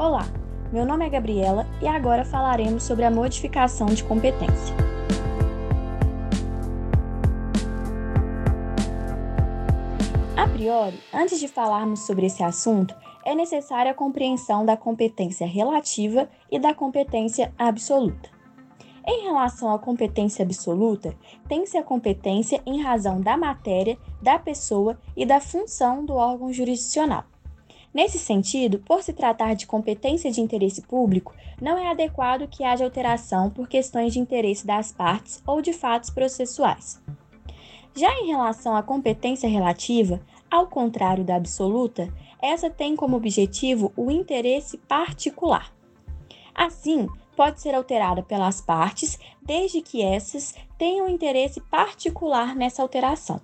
Olá, meu nome é Gabriela e agora falaremos sobre a modificação de competência. A priori, antes de falarmos sobre esse assunto, é necessária a compreensão da competência relativa e da competência absoluta. Em relação à competência absoluta, tem-se a competência em razão da matéria, da pessoa e da função do órgão jurisdicional. Nesse sentido, por se tratar de competência de interesse público, não é adequado que haja alteração por questões de interesse das partes ou de fatos processuais. Já em relação à competência relativa, ao contrário da absoluta, essa tem como objetivo o interesse particular. Assim, pode ser alterada pelas partes, desde que essas tenham interesse particular nessa alteração.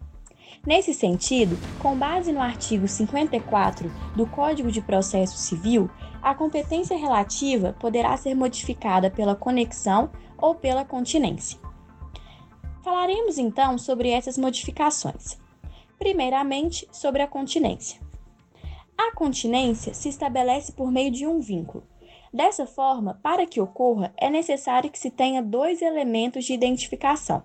Nesse sentido, com base no artigo 54 do Código de Processo Civil, a competência relativa poderá ser modificada pela conexão ou pela continência. Falaremos então sobre essas modificações. Primeiramente, sobre a continência. A continência se estabelece por meio de um vínculo. Dessa forma, para que ocorra, é necessário que se tenha dois elementos de identificação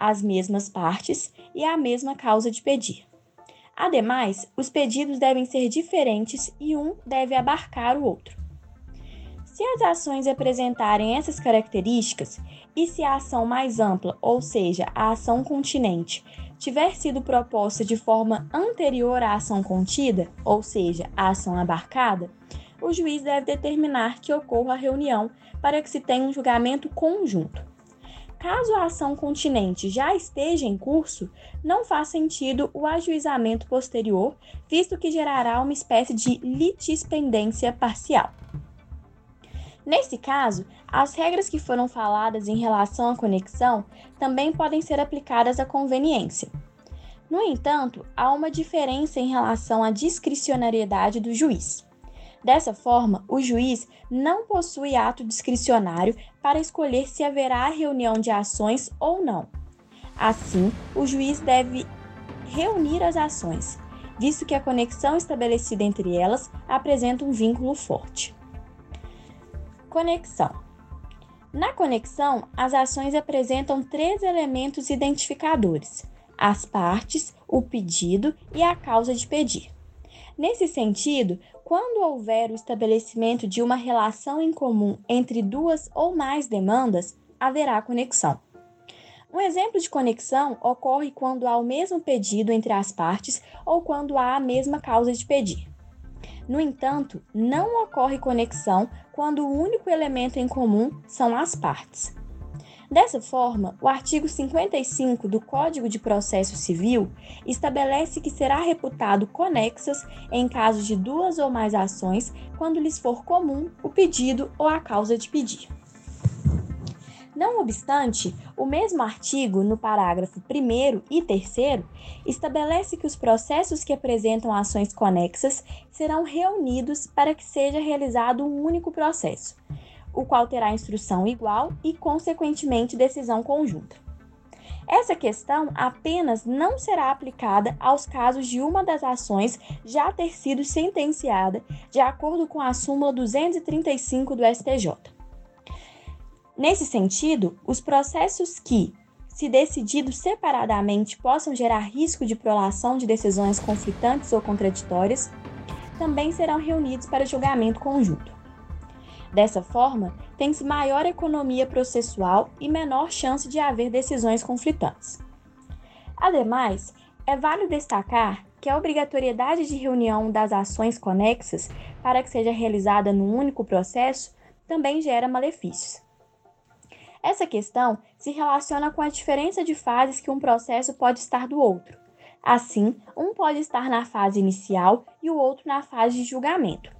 as mesmas partes e a mesma causa de pedir. Ademais, os pedidos devem ser diferentes e um deve abarcar o outro. Se as ações apresentarem essas características e se a ação mais ampla, ou seja, a ação continente, tiver sido proposta de forma anterior à ação contida, ou seja, a ação abarcada, o juiz deve determinar que ocorra a reunião para que se tenha um julgamento conjunto. Caso a ação continente já esteja em curso, não faz sentido o ajuizamento posterior, visto que gerará uma espécie de litispendência parcial. Nesse caso, as regras que foram faladas em relação à conexão também podem ser aplicadas à conveniência. No entanto, há uma diferença em relação à discricionariedade do juiz. Dessa forma, o juiz não possui ato discricionário para escolher se haverá reunião de ações ou não. Assim, o juiz deve reunir as ações, visto que a conexão estabelecida entre elas apresenta um vínculo forte. Conexão. Na conexão, as ações apresentam três elementos identificadores: as partes, o pedido e a causa de pedir. Nesse sentido, quando houver o estabelecimento de uma relação em comum entre duas ou mais demandas, haverá conexão. Um exemplo de conexão ocorre quando há o mesmo pedido entre as partes ou quando há a mesma causa de pedir. No entanto, não ocorre conexão quando o único elemento em comum são as partes. Dessa forma, o artigo 55 do Código de Processo Civil estabelece que será reputado conexas em casos de duas ou mais ações quando lhes for comum o pedido ou a causa de pedir. Não obstante, o mesmo artigo, no parágrafo 1 e 3, estabelece que os processos que apresentam ações conexas serão reunidos para que seja realizado um único processo, o qual terá instrução igual e, consequentemente, decisão conjunta. Essa questão apenas não será aplicada aos casos de uma das ações já ter sido sentenciada, de acordo com a súmula 235 do STJ. Nesse sentido, os processos que, se decididos separadamente, possam gerar risco de prolação de decisões conflitantes ou contraditórias, também serão reunidos para julgamento conjunto. Dessa forma, tem-se maior economia processual e menor chance de haver decisões conflitantes. Ademais, é válido destacar que a obrigatoriedade de reunião das ações conexas para que seja realizada num único processo também gera malefícios. Essa questão se relaciona com a diferença de fases que um processo pode estar do outro. Assim, um pode estar na fase inicial e o outro na fase de julgamento.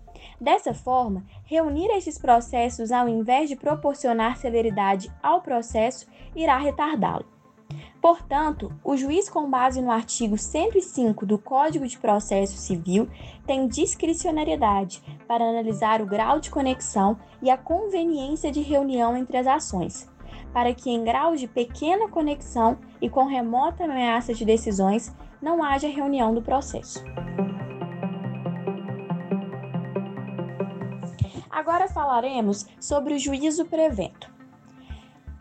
Dessa forma, reunir estes processos ao invés de proporcionar celeridade ao processo irá retardá-lo. Portanto, o juiz, com base no artigo 105 do Código de Processo Civil, tem discricionariedade para analisar o grau de conexão e a conveniência de reunião entre as ações, para que, em grau de pequena conexão e com remota ameaça de decisões, não haja reunião do processo. Agora falaremos sobre o juízo prevento.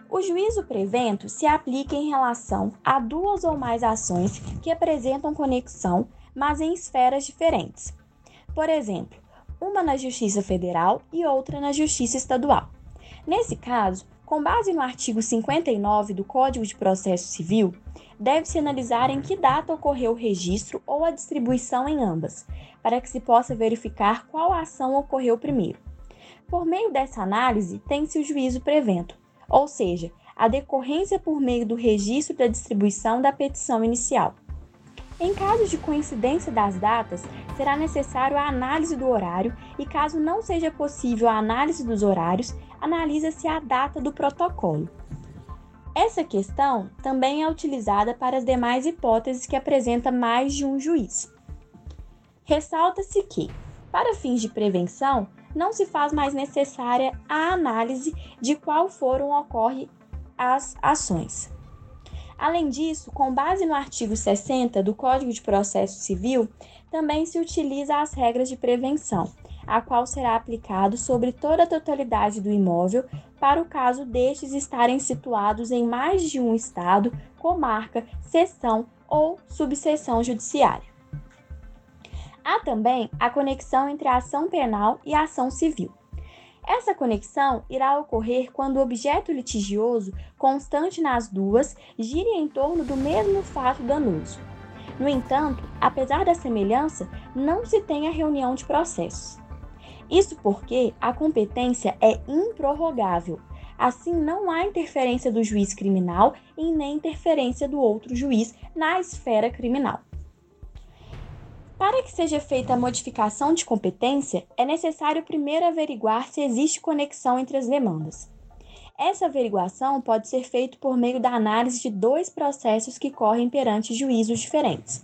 O juízo prevento se aplica em relação a duas ou mais ações que apresentam conexão, mas em esferas diferentes. Por exemplo, uma na Justiça Federal e outra na Justiça Estadual. Nesse caso, com base no artigo 59 do Código de Processo Civil, deve-se analisar em que data ocorreu o registro ou a distribuição em ambas, para que se possa verificar qual ação ocorreu primeiro. Por meio dessa análise, tem-se o juízo prevento, ou seja, a decorrência por meio do registro da distribuição da petição inicial. Em caso de coincidência das datas, será necessário a análise do horário e, caso não seja possível a análise dos horários, analisa-se a data do protocolo. Essa questão também é utilizada para as demais hipóteses que apresenta mais de um juiz. Ressalta-se que, para fins de prevenção, não se faz mais necessária a análise de qual foram ocorre as ações. Além disso, com base no artigo 60 do Código de Processo Civil, também se utiliza as regras de prevenção, a qual será aplicado sobre toda a totalidade do imóvel para o caso destes estarem situados em mais de um estado, comarca, seção ou subseção judiciária. Há também a conexão entre a ação penal e a ação civil. Essa conexão irá ocorrer quando o objeto litigioso, constante nas duas, gire em torno do mesmo fato danoso. No entanto, apesar da semelhança, não se tem a reunião de processos. Isso porque a competência é improrrogável. Assim, não há interferência do juiz criminal e nem interferência do outro juiz na esfera criminal. Para que seja feita a modificação de competência, é necessário primeiro averiguar se existe conexão entre as demandas. Essa averiguação pode ser feita por meio da análise de dois processos que correm perante juízos diferentes,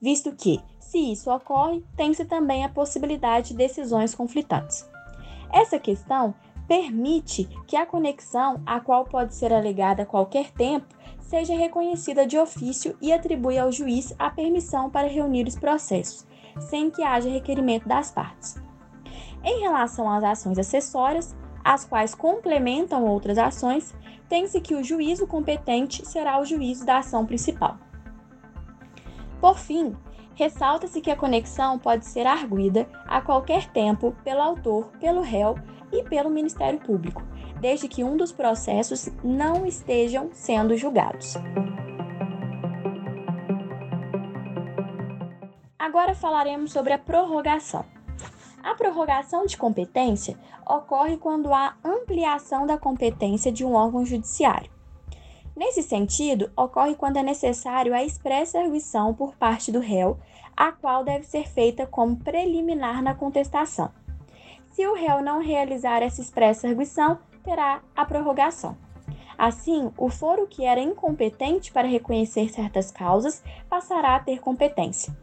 visto que, se isso ocorre, tem-se também a possibilidade de decisões conflitantes. Essa questão permite que a conexão, a qual pode ser alegada a qualquer tempo, seja reconhecida de ofício e atribui ao juiz a permissão para reunir os processos, sem que haja requerimento das partes. Em relação às ações acessórias, as quais complementam outras ações, tem-se que o juízo competente será o juízo da ação principal. Por fim, ressalta-se que a conexão pode ser arguida a qualquer tempo pelo autor, pelo réu e pelo Ministério Público, desde que um dos processos não estejam sendo julgados. Agora falaremos sobre a prorrogação. A prorrogação de competência ocorre quando há ampliação da competência de um órgão judiciário. Nesse sentido, ocorre quando é necessário a expressa arguição por parte do réu, a qual deve ser feita como preliminar na contestação. Se o réu não realizar essa expressa arguição, terá a prorrogação. Assim, o foro que era incompetente para reconhecer certas causas passará a ter competência.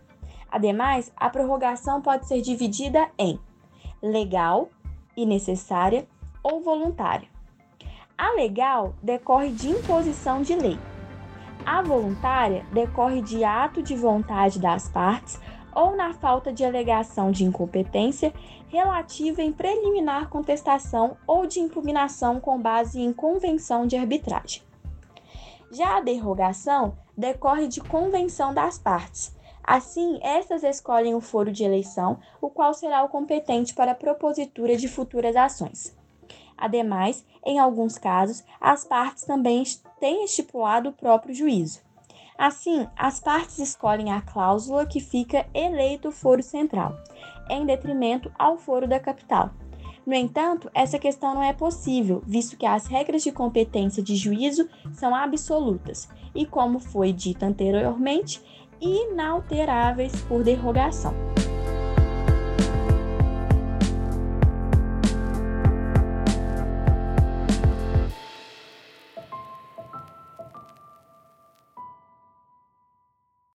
Ademais, a prorrogação pode ser dividida em legal e necessária ou voluntária. A legal decorre de imposição de lei. A voluntária decorre de ato de vontade das partes ou na falta de alegação de incompetência relativa em preliminar contestação ou de impugnação com base em convenção de arbitragem. Já a derrogação decorre de convenção das partes. Assim, estas escolhem o foro de eleição, o qual será o competente para a propositura de futuras ações. Ademais, em alguns casos, as partes também têm estipulado o próprio juízo. Assim, as partes escolhem a cláusula que fica eleito o foro central, em detrimento ao foro da capital. No entanto, essa questão não é possível, visto que as regras de competência de juízo são absolutas e, como foi dito anteriormente, inalteráveis por derrogação.